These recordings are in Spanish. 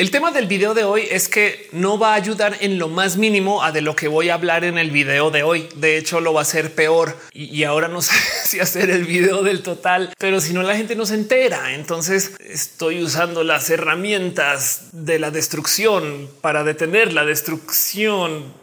El tema del video de hoy es que no va a ayudar en lo más mínimo a de lo que voy a hablar en el video de hoy. De hecho, lo va a hacer peor y, ahora no sé si hacer el video del total, pero si no la gente no se entera. Entonces estoy usando las herramientas de la destrucción para detener la destrucción.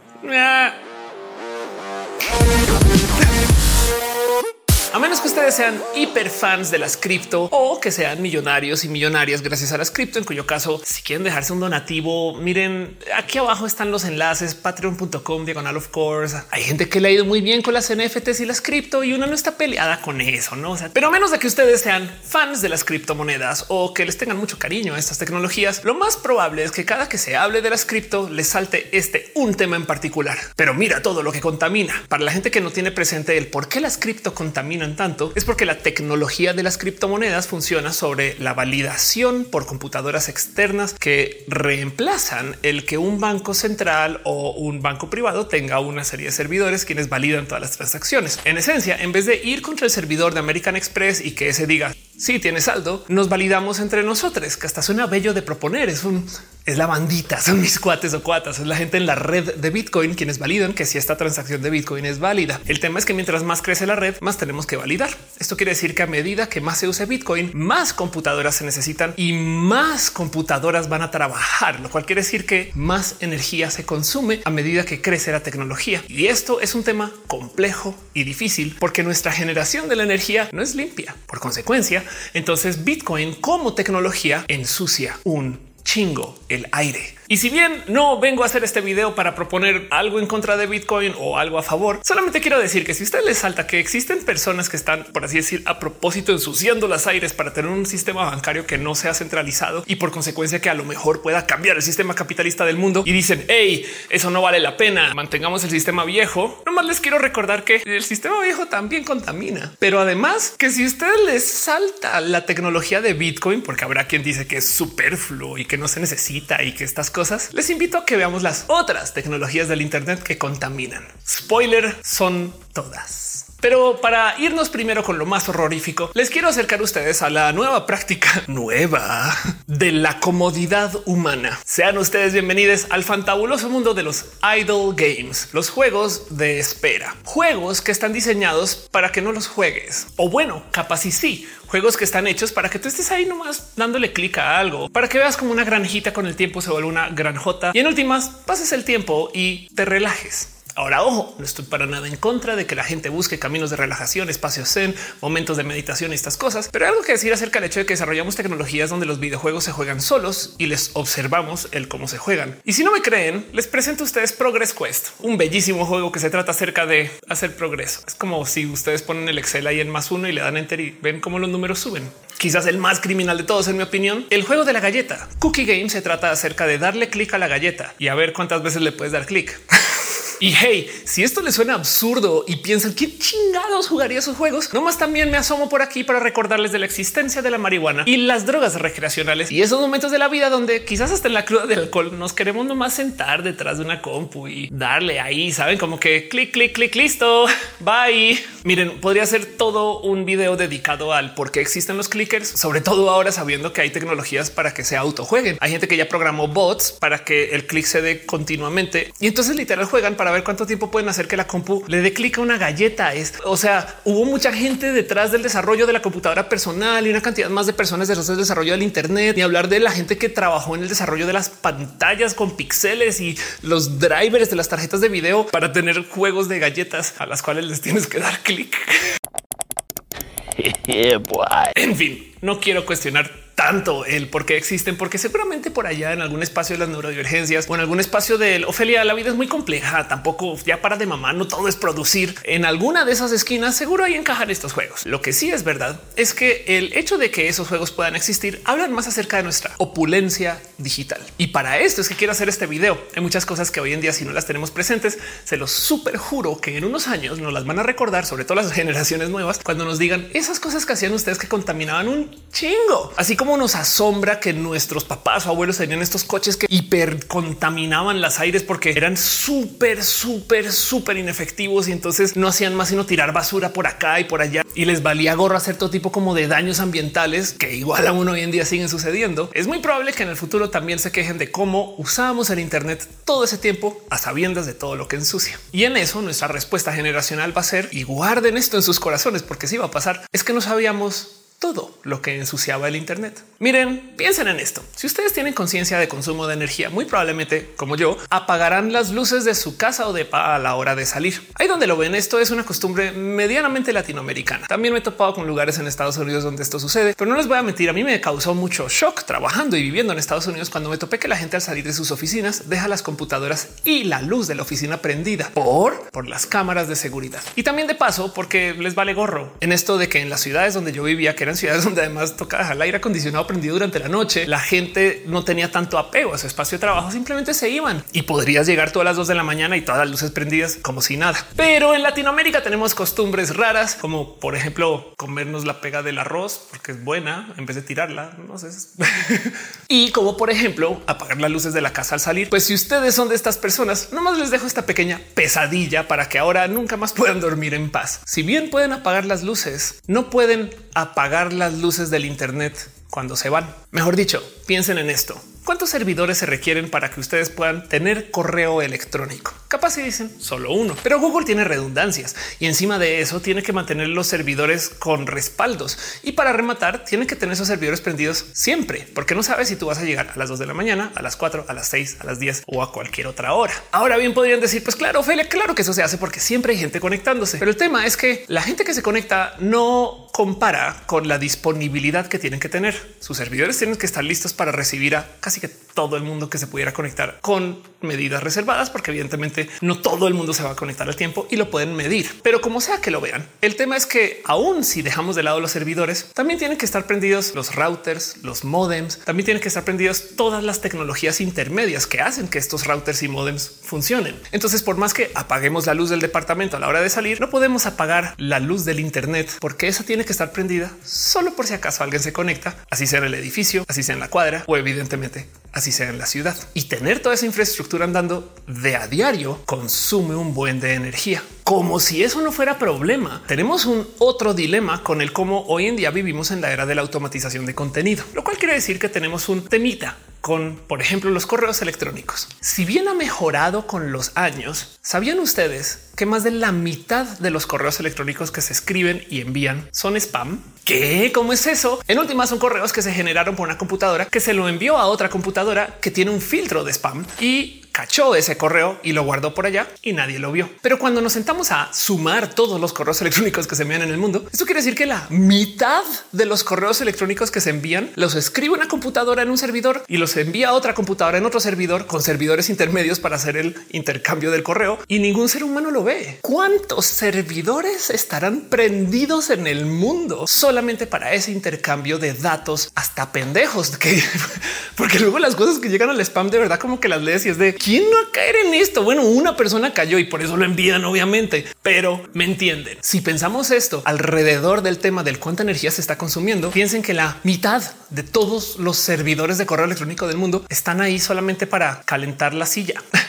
A menos que ustedes sean hiper fans de las cripto o que sean millonarios y millonarias gracias a las cripto, en cuyo caso, si quieren dejarse un donativo, miren, aquí abajo están los enlaces patreon.com diagonal of course. Hay gente que le ha ido muy bien con las NFTs y las cripto y uno no está peleada con eso, no? pero a menos de que ustedes sean fans de las criptomonedas o que les tengan mucho cariño a estas tecnologías, lo más probable es que cada que se hable de las cripto les salte este un tema en particular. Pero mira todo lo que contamina. Para la gente que no tiene presente el por qué las cripto contaminan tanto es porque la tecnología de las criptomonedas funciona sobre la validación por computadoras externas que reemplazan el que un banco central o un banco privado tenga una serie de servidores quienes validan todas las transacciones. En esencia, en vez de ir contra el servidor de American Express y que ese diga si tiene saldo, nos validamos entre nosotros, que hasta suena bello de proponer. Es un es la bandita, son mis cuates o cuatas, es la gente en la red de Bitcoin quienes validan que si esta transacción de Bitcoin es válida. El tema es que mientras más crece la red, más tenemos que validar. Esto quiere decir que a medida que más se use Bitcoin, más computadoras se necesitan y más computadoras van a trabajar, lo cual quiere decir que más energía se consume a medida que crece la tecnología. Y esto es un tema complejo y difícil porque nuestra generación de la energía no es limpia. Por consecuencia, entonces Bitcoin como tecnología ensucia un chingo el aire. Y si bien no vengo a hacer este video para proponer algo en contra de Bitcoin o algo a favor, solamente quiero decir que si usted les salta que existen personas que están, por así decir, a propósito ensuciando las aires para tener un sistema bancario que no sea centralizado y por consecuencia que a lo mejor pueda cambiar el sistema capitalista del mundo y dicen, hey, eso no vale la pena, mantengamos el sistema viejo. Nomás les quiero recordar que el sistema viejo también contamina, pero además que si usted les salta la tecnología de Bitcoin, porque habrá quien dice que es superfluo y que no se necesita y que estas cosas, les invito a que veamos las otras tecnologías del Internet que contaminan. Spoiler, son todas. Pero para irnos primero con lo más horrorífico, les quiero acercar a ustedes a la nueva práctica nueva de la comodidad humana. Sean ustedes bienvenidos al fantabuloso mundo de los idle games, los juegos de espera, juegos que están diseñados para que no los juegues. O bueno, capaz y sí, juegos que están hechos para que tú estés ahí nomás dándole clic a algo, para que veas como una granjita con el tiempo se vuelve una granjota y en últimas pases el tiempo y te relajes. Ahora, ojo, no estoy para nada en contra de que la gente busque caminos de relajación, espacios zen, momentos de meditación y estas cosas, pero hay algo que decir acerca del hecho de que desarrollamos tecnologías donde los videojuegos se juegan solos y les observamos el cómo se juegan. Y si no me creen, les presento a ustedes Progress Quest, un bellísimo juego que se trata acerca de hacer progreso. Es como si ustedes ponen el Excel ahí en más uno y le dan enter y ven cómo los números suben quizás el más criminal de todos, en mi opinión, el juego de la galleta. Cookie Game se trata acerca de darle clic a la galleta y a ver cuántas veces le puedes dar clic. Y hey, si esto le suena absurdo y piensan qué chingados jugaría esos juegos, nomás también me asomo por aquí para recordarles de la existencia de la marihuana y las drogas recreacionales y esos momentos de la vida donde quizás hasta en la cruda del alcohol nos queremos nomás sentar detrás de una compu y darle ahí, saben como que clic, clic, clic, listo, bye. Miren, podría ser todo un video dedicado al por qué existen los clickers, sobre todo ahora sabiendo que hay tecnologías para que se autojueguen. Hay gente que ya programó bots para que el clic se dé continuamente y entonces literal juegan para ver cuánto tiempo pueden hacer que la compu le dé clic a una galleta. Es, o sea, hubo mucha gente detrás del desarrollo de la computadora personal y una cantidad más de personas detrás del desarrollo del Internet, ni hablar de la gente que trabajó en el desarrollo de las pantallas con píxeles y los drivers de las tarjetas de video para tener juegos de galletas a las cuales les tienes que dar clic. en fin, no quiero cuestionar tanto el por qué existen, porque seguramente por allá en algún espacio de las neurodivergencias o en algún espacio del Ofelia, la vida es muy compleja. Tampoco ya para de mamá, no todo es producir. En alguna de esas esquinas seguro hay encajar estos juegos. Lo que sí es verdad es que el hecho de que esos juegos puedan existir hablan más acerca de nuestra opulencia digital. Y para esto es que quiero hacer este video. Hay muchas cosas que hoy en día, si no las tenemos presentes, se los super juro que en unos años nos las van a recordar, sobre todo las generaciones nuevas, cuando nos digan esas cosas que hacían ustedes que contaminaban un chingo. Así como nos asombra que nuestros papás o abuelos tenían estos coches que hipercontaminaban las aires porque eran súper, súper, súper inefectivos y entonces no hacían más sino tirar basura por acá y por allá y les valía gorro hacer todo tipo como de daños ambientales que igual aún hoy en día siguen sucediendo. Es muy probable que en el futuro también se quejen de cómo usábamos el Internet todo ese tiempo a sabiendas de todo lo que ensucia. Y en eso nuestra respuesta generacional va a ser y guarden esto en sus corazones porque si va a pasar es que no sabíamos todo lo que ensuciaba el Internet. Miren, piensen en esto. Si ustedes tienen conciencia de consumo de energía, muy probablemente, como yo, apagarán las luces de su casa o de a la hora de salir. Ahí donde lo ven, esto es una costumbre medianamente latinoamericana. También me he topado con lugares en Estados Unidos donde esto sucede, pero no les voy a mentir. A mí me causó mucho shock trabajando y viviendo en Estados Unidos cuando me topé que la gente al salir de sus oficinas deja las computadoras y la luz de la oficina prendida por, por las cámaras de seguridad. Y también de paso, porque les vale gorro en esto de que en las ciudades donde yo vivía, que eran ciudades donde además tocaba el aire acondicionado prendido durante la noche, la gente no tenía tanto apego a su espacio de trabajo, simplemente se iban y podrías llegar todas las dos de la mañana y todas las luces prendidas como si nada. Pero en Latinoamérica tenemos costumbres raras, como por ejemplo comernos la pega del arroz porque es buena en vez de tirarla. No sé. y como por ejemplo apagar las luces de la casa al salir. Pues si ustedes son de estas personas, nomás les dejo esta pequeña pesadilla para que ahora nunca más puedan dormir en paz. Si bien pueden apagar las luces, no pueden apagar las luces del Internet cuando se van. Mejor dicho, piensen en esto. ¿Cuántos servidores se requieren para que ustedes puedan tener correo electrónico? Capaz si dicen solo uno, pero Google tiene redundancias y encima de eso tiene que mantener los servidores con respaldos y para rematar tiene que tener esos servidores prendidos siempre porque no sabes si tú vas a llegar a las 2 de la mañana, a las 4, a las 6, a las 10 o a cualquier otra hora. Ahora bien podrían decir pues claro, Ophelia, claro que eso se hace porque siempre hay gente conectándose, pero el tema es que la gente que se conecta no compara con la disponibilidad que tienen que tener. Sus servidores tienen que estar listos para recibir a casi que todo el mundo que se pudiera conectar con medidas reservadas, porque evidentemente no todo el mundo se va a conectar al tiempo y lo pueden medir. Pero como sea que lo vean, el tema es que aún si dejamos de lado los servidores, también tienen que estar prendidos los routers, los modems, también tienen que estar prendidos todas las tecnologías intermedias que hacen que estos routers y modems funcionen. Entonces, por más que apaguemos la luz del departamento a la hora de salir, no podemos apagar la luz del Internet porque esa tiene que estar prendida solo por si acaso alguien se conecta, así sea en el edificio, así sea en la cuadra o evidentemente así sea en la ciudad. Y tener toda esa infraestructura andando de a diario consume un buen de energía. Como si eso no fuera problema, tenemos un otro dilema con el cómo hoy en día vivimos en la era de la automatización de contenido, lo cual quiere decir que tenemos un temita con, por ejemplo, los correos electrónicos. Si bien ha mejorado con los años, ¿sabían ustedes que más de la mitad de los correos electrónicos que se escriben y envían son spam? ¿Qué? ¿Cómo es eso? En última son correos que se generaron por una computadora que se lo envió a otra computadora que tiene un filtro de spam y cachó ese correo y lo guardó por allá y nadie lo vio. Pero cuando nos sentamos a sumar todos los correos electrónicos que se envían en el mundo, esto quiere decir que la mitad de los correos electrónicos que se envían los escribe una computadora en un servidor y los envía a otra computadora en otro servidor con servidores intermedios para hacer el intercambio del correo y ningún ser humano lo ve. ¿Cuántos servidores estarán prendidos en el mundo solamente para ese intercambio de datos hasta pendejos? Que porque luego las cosas que llegan al spam de verdad como que las lees y es de ¿Quién no va a caer en esto? Bueno, una persona cayó y por eso lo envían, obviamente, pero me entienden. Si pensamos esto alrededor del tema del cuánta energía se está consumiendo, piensen que la mitad de todos los servidores de correo electrónico del mundo están ahí solamente para calentar la silla.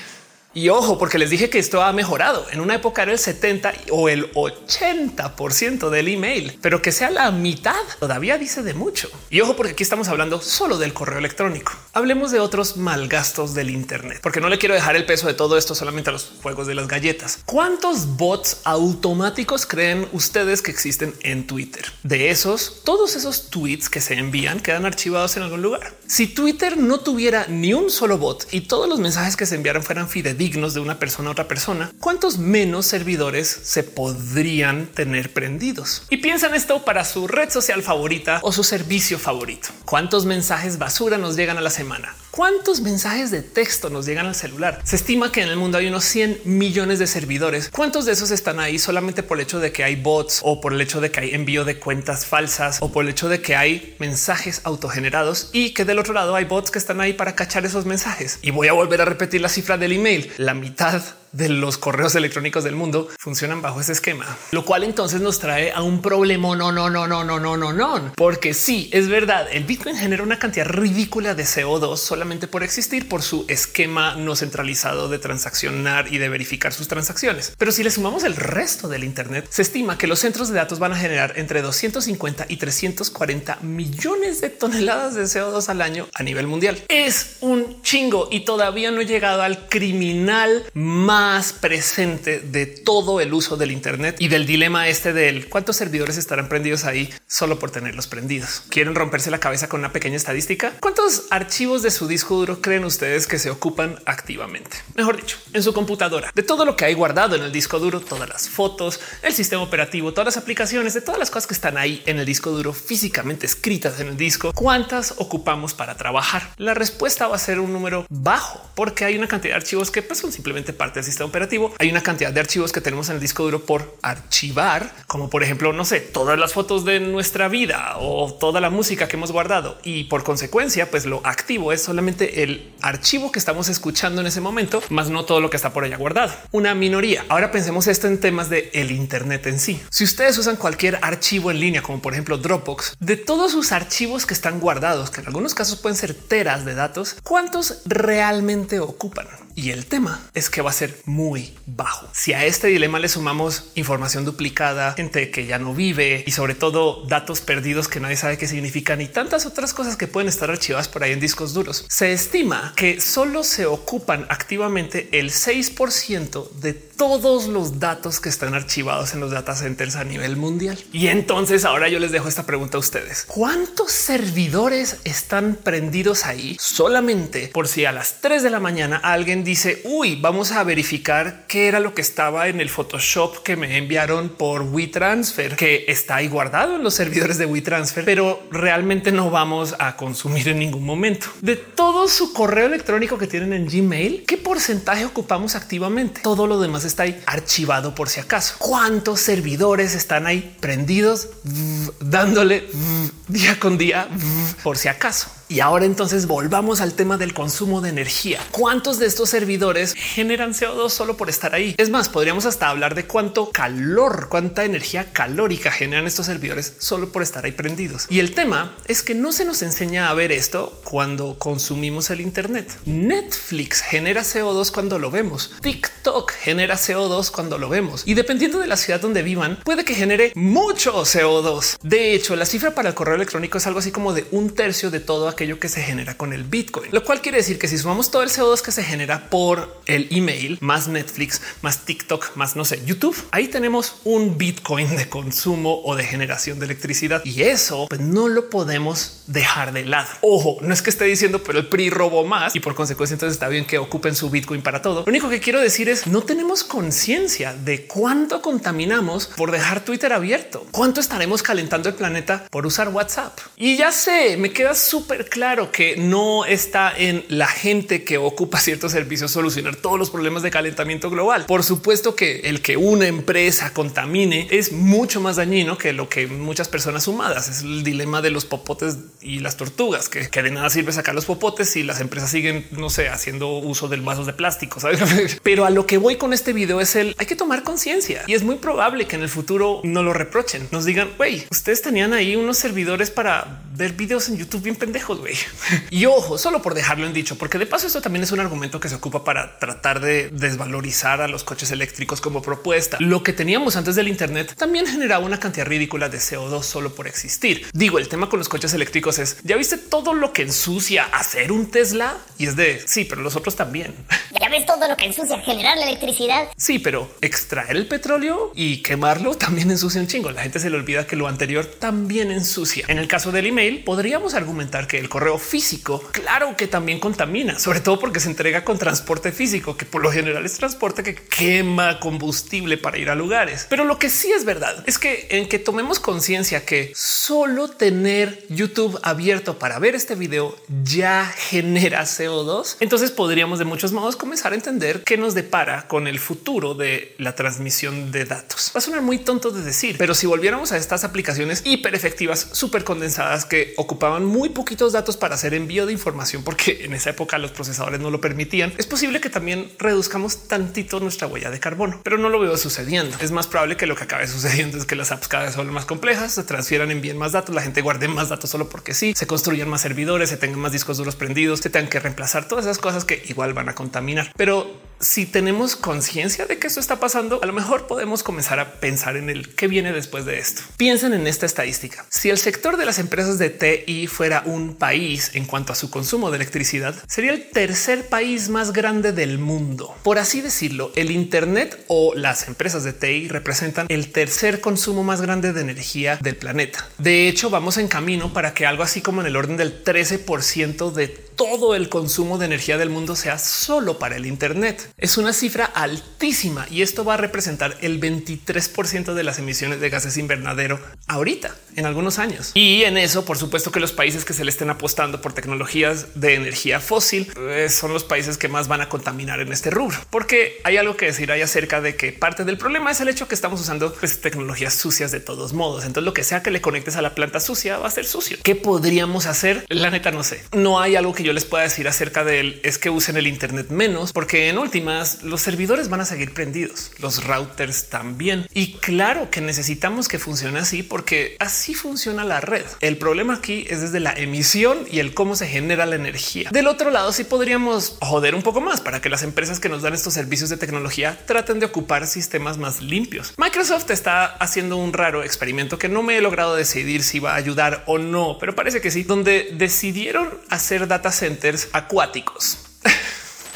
Y ojo, porque les dije que esto ha mejorado. En una época era el 70 o el 80 por ciento del email, pero que sea la mitad todavía dice de mucho. Y ojo, porque aquí estamos hablando solo del correo electrónico. Hablemos de otros malgastos del Internet, porque no le quiero dejar el peso de todo esto solamente a los juegos de las galletas. ¿Cuántos bots automáticos creen ustedes que existen en Twitter? De esos, todos esos tweets que se envían quedan archivados en algún lugar. Si Twitter no tuviera ni un solo bot y todos los mensajes que se enviaran fueran fidedignos, dignos de una persona a otra persona, ¿cuántos menos servidores se podrían tener prendidos? Y piensan esto para su red social favorita o su servicio favorito. ¿Cuántos mensajes basura nos llegan a la semana? ¿Cuántos mensajes de texto nos llegan al celular? Se estima que en el mundo hay unos 100 millones de servidores. ¿Cuántos de esos están ahí solamente por el hecho de que hay bots o por el hecho de que hay envío de cuentas falsas o por el hecho de que hay mensajes autogenerados y que del otro lado hay bots que están ahí para cachar esos mensajes? Y voy a volver a repetir la cifra del email. La mitad de los correos electrónicos del mundo funcionan bajo ese esquema, lo cual entonces nos trae a un problema. No, no, no, no, no, no, no, no, porque sí es verdad. El Bitcoin genera una cantidad ridícula de CO2 solamente por existir por su esquema no centralizado de transaccionar y de verificar sus transacciones. Pero si le sumamos el resto del Internet, se estima que los centros de datos van a generar entre 250 y 340 millones de toneladas de CO2 al año a nivel mundial. Es un chingo y todavía no he llegado al criminal más presente de todo el uso del Internet y del dilema este del cuántos servidores estarán prendidos ahí solo por tenerlos prendidos. ¿Quieren romperse la cabeza con una pequeña estadística? ¿Cuántos archivos de su disco duro creen ustedes que se ocupan activamente? Mejor dicho, en su computadora. De todo lo que hay guardado en el disco duro, todas las fotos, el sistema operativo, todas las aplicaciones, de todas las cosas que están ahí en el disco duro físicamente escritas en el disco, ¿cuántas ocupamos para trabajar? La respuesta va a ser un número bajo porque hay una cantidad de archivos que pues, son simplemente parte del sistema operativo. Hay una cantidad de archivos que tenemos en el disco duro por archivar, como por ejemplo, no sé, todas las fotos de nuestra vida o toda la música que hemos guardado y por consecuencia, pues lo activo es solamente el archivo que estamos escuchando en ese momento, más no todo lo que está por allá guardado. Una minoría. Ahora pensemos esto en temas de el Internet en sí. Si ustedes usan cualquier archivo en línea, como por ejemplo Dropbox, de todos sus archivos que están guardados, que en algunos casos pueden ser teras de datos, ¿cuántos realmente ocupan? Y el tema es que va a ser muy bajo. Si a este dilema le sumamos información duplicada, gente que ya no vive y sobre todo datos perdidos que nadie sabe qué significan y tantas otras cosas que pueden estar archivadas por ahí en discos duros, se estima que solo se ocupan activamente el 6% de todos los datos que están archivados en los data centers a nivel mundial. Y entonces ahora yo les dejo esta pregunta a ustedes. ¿Cuántos servidores están prendidos ahí solamente por si a las 3 de la mañana alguien dice, uy, vamos a verificar qué era lo que estaba en el Photoshop que me enviaron por WeTransfer, que está ahí guardado en los servidores de WeTransfer, pero realmente no vamos a consumir en ningún momento. De todo su correo electrónico que tienen en Gmail, ¿qué porcentaje ocupamos activamente? Todo lo demás está ahí archivado por si acaso. ¿Cuántos servidores están ahí prendidos, dándole día con día por si acaso? Y ahora entonces volvamos al tema del consumo de energía. ¿Cuántos de estos servidores generan CO2 solo por estar ahí? Es más, podríamos hasta hablar de cuánto calor, cuánta energía calórica generan estos servidores solo por estar ahí prendidos. Y el tema es que no se nos enseña a ver esto cuando consumimos el Internet. Netflix genera CO2 cuando lo vemos. TikTok genera CO2 cuando lo vemos. Y dependiendo de la ciudad donde vivan, puede que genere mucho CO2. De hecho, la cifra para el correo electrónico es algo así como de un tercio de todo aquello que se genera con el Bitcoin, lo cual quiere decir que si sumamos todo el CO2 que se genera por el email, más Netflix, más TikTok, más no sé, YouTube, ahí tenemos un Bitcoin de consumo o de generación de electricidad y eso pues, no lo podemos dejar de lado. Ojo, no es que esté diciendo, pero el PRI robó más y por consecuencia entonces está bien que ocupen su Bitcoin para todo. Lo único que quiero decir es no tenemos conciencia de cuánto contaminamos por dejar Twitter abierto, cuánto estaremos calentando el planeta por usar WhatsApp. Y ya sé, me queda súper claro que no está en la gente que ocupa ciertos servicios solucionar todos los problemas de calentamiento global. Por supuesto que el que una empresa contamine es mucho más dañino que lo que muchas personas sumadas. Es el dilema de los popotes y las tortugas, que, de nada sirve sacar los popotes si las empresas siguen, no sé, haciendo uso del vasos de plástico. Pero a lo que voy con este video es el hay que tomar conciencia y es muy probable que en el futuro no lo reprochen, nos digan, güey, ustedes tenían ahí unos servidores para ver videos en YouTube bien pendejos. güey. Y ojo, solo por dejarlo en dicho, porque de paso esto también es un argumento que se ocupa para tratar de desvalorizar a los coches eléctricos como propuesta. Lo que teníamos antes del Internet también generaba una cantidad ridícula de CO2 solo por existir. Digo, el tema con los coches eléctricos es ya viste todo lo que ensucia hacer un Tesla y es de sí, pero los otros también. Ya ves todo lo que ensucia generar la electricidad. Sí, pero extraer el petróleo y quemarlo también ensucia un chingo. La gente se le olvida que lo anterior también ensucia. En el caso del email, podríamos argumentar que el correo físico, claro que también contamina, sobre todo porque se entrega con transporte físico, que por lo general es transporte que quema combustible para ir a lugares. Pero lo que sí es verdad es que en que tomemos conciencia que solo tener YouTube abierto para ver este video ya genera CO2, entonces podríamos de muchos modos comenzar a entender qué nos depara con el futuro de la transmisión de datos. Va a sonar muy tonto de decir, pero si volviéramos a estas aplicaciones hiper efectivas, súper condensadas que ocupaban muy poquitos datos para hacer envío de información, porque en esa época los procesadores no lo permitían, es posible que también reduzcamos tantito nuestra huella de carbono, pero no lo veo sucediendo. Es más probable que lo que acabe sucediendo es que las apps cada vez son más complejas, se transfieran, envíen más datos, la gente guarde más datos solo porque sí, se construyan más servidores, se tengan más discos duros prendidos, se tengan que reemplazar todas esas cosas que igual van a contaminar. Pero si tenemos conciencia de que esto está pasando, a lo mejor podemos comenzar a pensar en el que viene después de esto. Piensen en esta estadística. Si el sector de las empresas de TI fuera un país en cuanto a su consumo de electricidad, sería el tercer país más grande del mundo. Por así decirlo, el Internet o las empresas de TI representan el tercer consumo más grande de energía del planeta. De hecho, vamos en camino para que algo así como en el orden del 13% de todo el consumo de energía del mundo sea solo para el Internet. Es una cifra altísima y esto va a representar el 23% de las emisiones de gases invernadero ahorita en algunos años. Y en eso, por supuesto que los países que se le estén apostando por tecnologías de energía fósil pues, son los países que más van a contaminar en este rubro, porque hay algo que decir ahí acerca de que parte del problema es el hecho que estamos usando pues, tecnologías sucias de todos modos. Entonces, lo que sea que le conectes a la planta sucia va a ser sucio. ¿Qué podríamos hacer? La neta no sé. No hay algo que yo les pueda decir acerca de él. Es que usen el Internet menos, porque en últimas los servidores van a seguir prendidos, los routers también. Y claro que necesitamos que funcione así, porque así funciona la red. El problema aquí es desde la emisión y el cómo se genera la energía. Del otro lado, sí podríamos joder un poco más para que las empresas que nos dan estos servicios de tecnología traten de ocupar sistemas más limpios. Microsoft está haciendo un raro experimento que no me he logrado decidir si va a ayudar o no, pero parece que sí, donde decidieron hacer data centers acuáticos.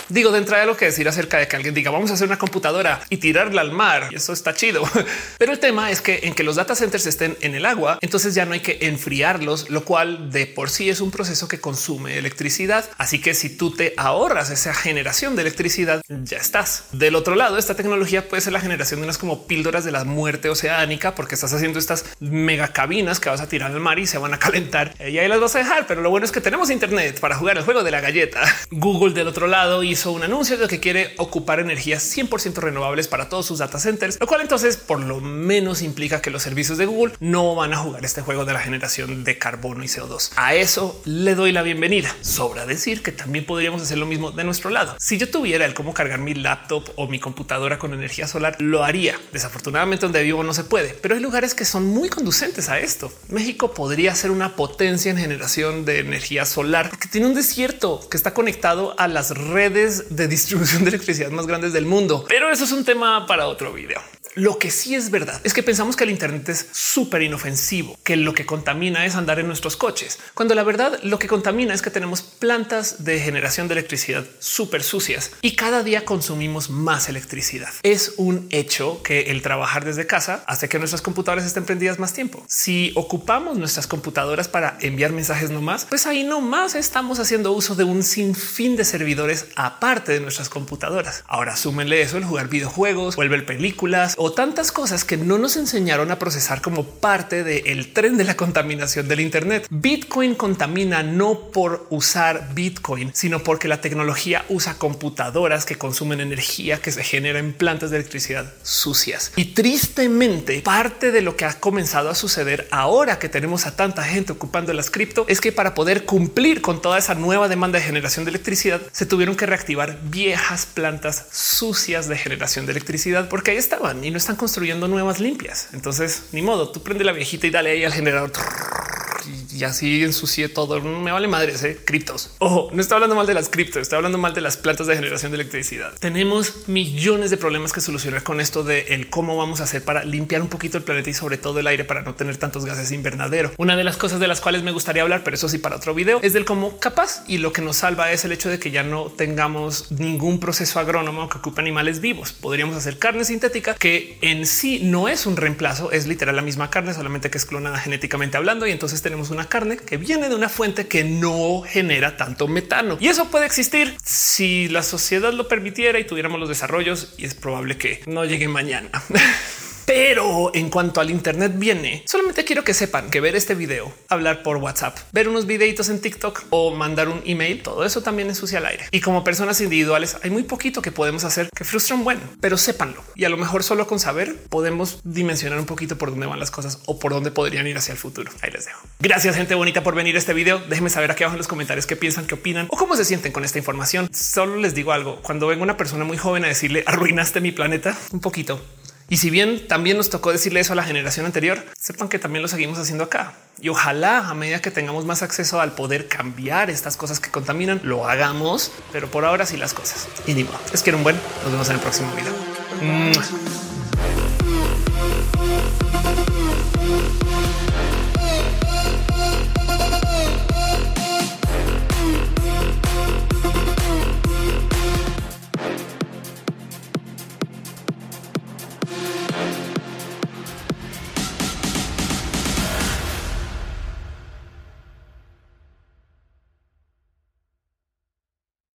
Digo, de entrada lo que decir acerca de que alguien diga vamos a hacer una computadora y tirarla al mar. Eso está chido. Pero el tema es que en que los data centers estén en el agua, entonces ya no hay que enfriarlos, lo cual de por sí es un proceso que consume electricidad. Así que si tú te ahorras esa generación de electricidad, ya estás. Del otro lado, esta tecnología puede ser la generación de unas como píldoras de la muerte oceánica, porque estás haciendo estas mega cabinas que vas a tirar al mar y se van a calentar y ahí las vas a dejar. Pero lo bueno es que tenemos internet para jugar el juego de la galleta. Google del otro lado hizo un anuncio de que quiere ocupar energías 100% renovables para todos sus data centers, lo cual entonces por lo menos implica que los servicios de Google no van a jugar este juego de la generación de carbono y CO2. A eso le doy la bienvenida. Sobra decir que también podríamos hacer lo mismo de nuestro lado. Si yo tuviera el cómo cargar mi laptop o mi computadora con energía solar, lo haría. Desafortunadamente donde vivo no se puede, pero hay lugares que son muy conducentes a esto. México podría ser una potencia en generación de energía solar porque tiene un desierto que está conectado a las redes de distribución de electricidad más grandes del mundo. Pero eso es un tema para otro video. Lo que sí es verdad es que pensamos que el Internet es súper inofensivo, que lo que contamina es andar en nuestros coches, cuando la verdad lo que contamina es que tenemos plantas de generación de electricidad súper sucias y cada día consumimos más electricidad. Es un hecho que el trabajar desde casa hace que nuestras computadoras estén prendidas más tiempo. Si ocupamos nuestras computadoras para enviar mensajes no más, pues ahí no más estamos haciendo uso de un sinfín de servidores aparte de nuestras computadoras. Ahora súmenle eso el jugar videojuegos, vuelve películas o tantas cosas que no nos enseñaron a procesar como parte del tren de la contaminación del Internet. Bitcoin contamina no por usar Bitcoin, sino porque la tecnología usa computadoras que consumen energía que se genera en plantas de electricidad sucias. Y tristemente, parte de lo que ha comenzado a suceder ahora que tenemos a tanta gente ocupando las cripto es que para poder cumplir con toda esa nueva demanda de generación de electricidad, se tuvieron que reactivar viejas plantas sucias de generación de electricidad porque ahí estaban no están construyendo nuevas limpias. Entonces, ni modo, tú prende la viejita y dale ahí al generador y así ensucié todo. Me vale madres, ¿eh? criptos. Ojo, no está hablando mal de las criptos, está hablando mal de las plantas de generación de electricidad. Tenemos millones de problemas que solucionar con esto de el cómo vamos a hacer para limpiar un poquito el planeta y sobre todo el aire para no tener tantos gases invernadero. Una de las cosas de las cuales me gustaría hablar, pero eso sí para otro video, es del cómo capaz y lo que nos salva es el hecho de que ya no tengamos ningún proceso agrónomo que ocupe animales vivos. Podríamos hacer carne sintética que en sí no es un reemplazo, es literal la misma carne, solamente que es clonada genéticamente hablando y entonces tenemos una carne que viene de una fuente que no genera tanto metano. Y eso puede existir si la sociedad lo permitiera y tuviéramos los desarrollos y es probable que no llegue mañana. Pero en cuanto al Internet viene, solamente quiero que sepan que ver este video, hablar por WhatsApp, ver unos videitos en TikTok o mandar un email, todo eso también ensucia el aire. Y como personas individuales hay muy poquito que podemos hacer que frustran bueno, pero sépanlo. Y a lo mejor solo con saber podemos dimensionar un poquito por dónde van las cosas o por dónde podrían ir hacia el futuro. Ahí les dejo. Gracias gente bonita por venir a este video. Déjenme saber aquí abajo en los comentarios qué piensan, qué opinan o cómo se sienten con esta información. Solo les digo algo. Cuando venga una persona muy joven a decirle arruinaste mi planeta un poquito y si bien también nos tocó decirle eso a la generación anterior, sepan que también lo seguimos haciendo acá. Y ojalá a medida que tengamos más acceso al poder cambiar estas cosas que contaminan, lo hagamos. Pero por ahora sí las cosas. Y digo, es que un buen. Nos vemos en el próximo video.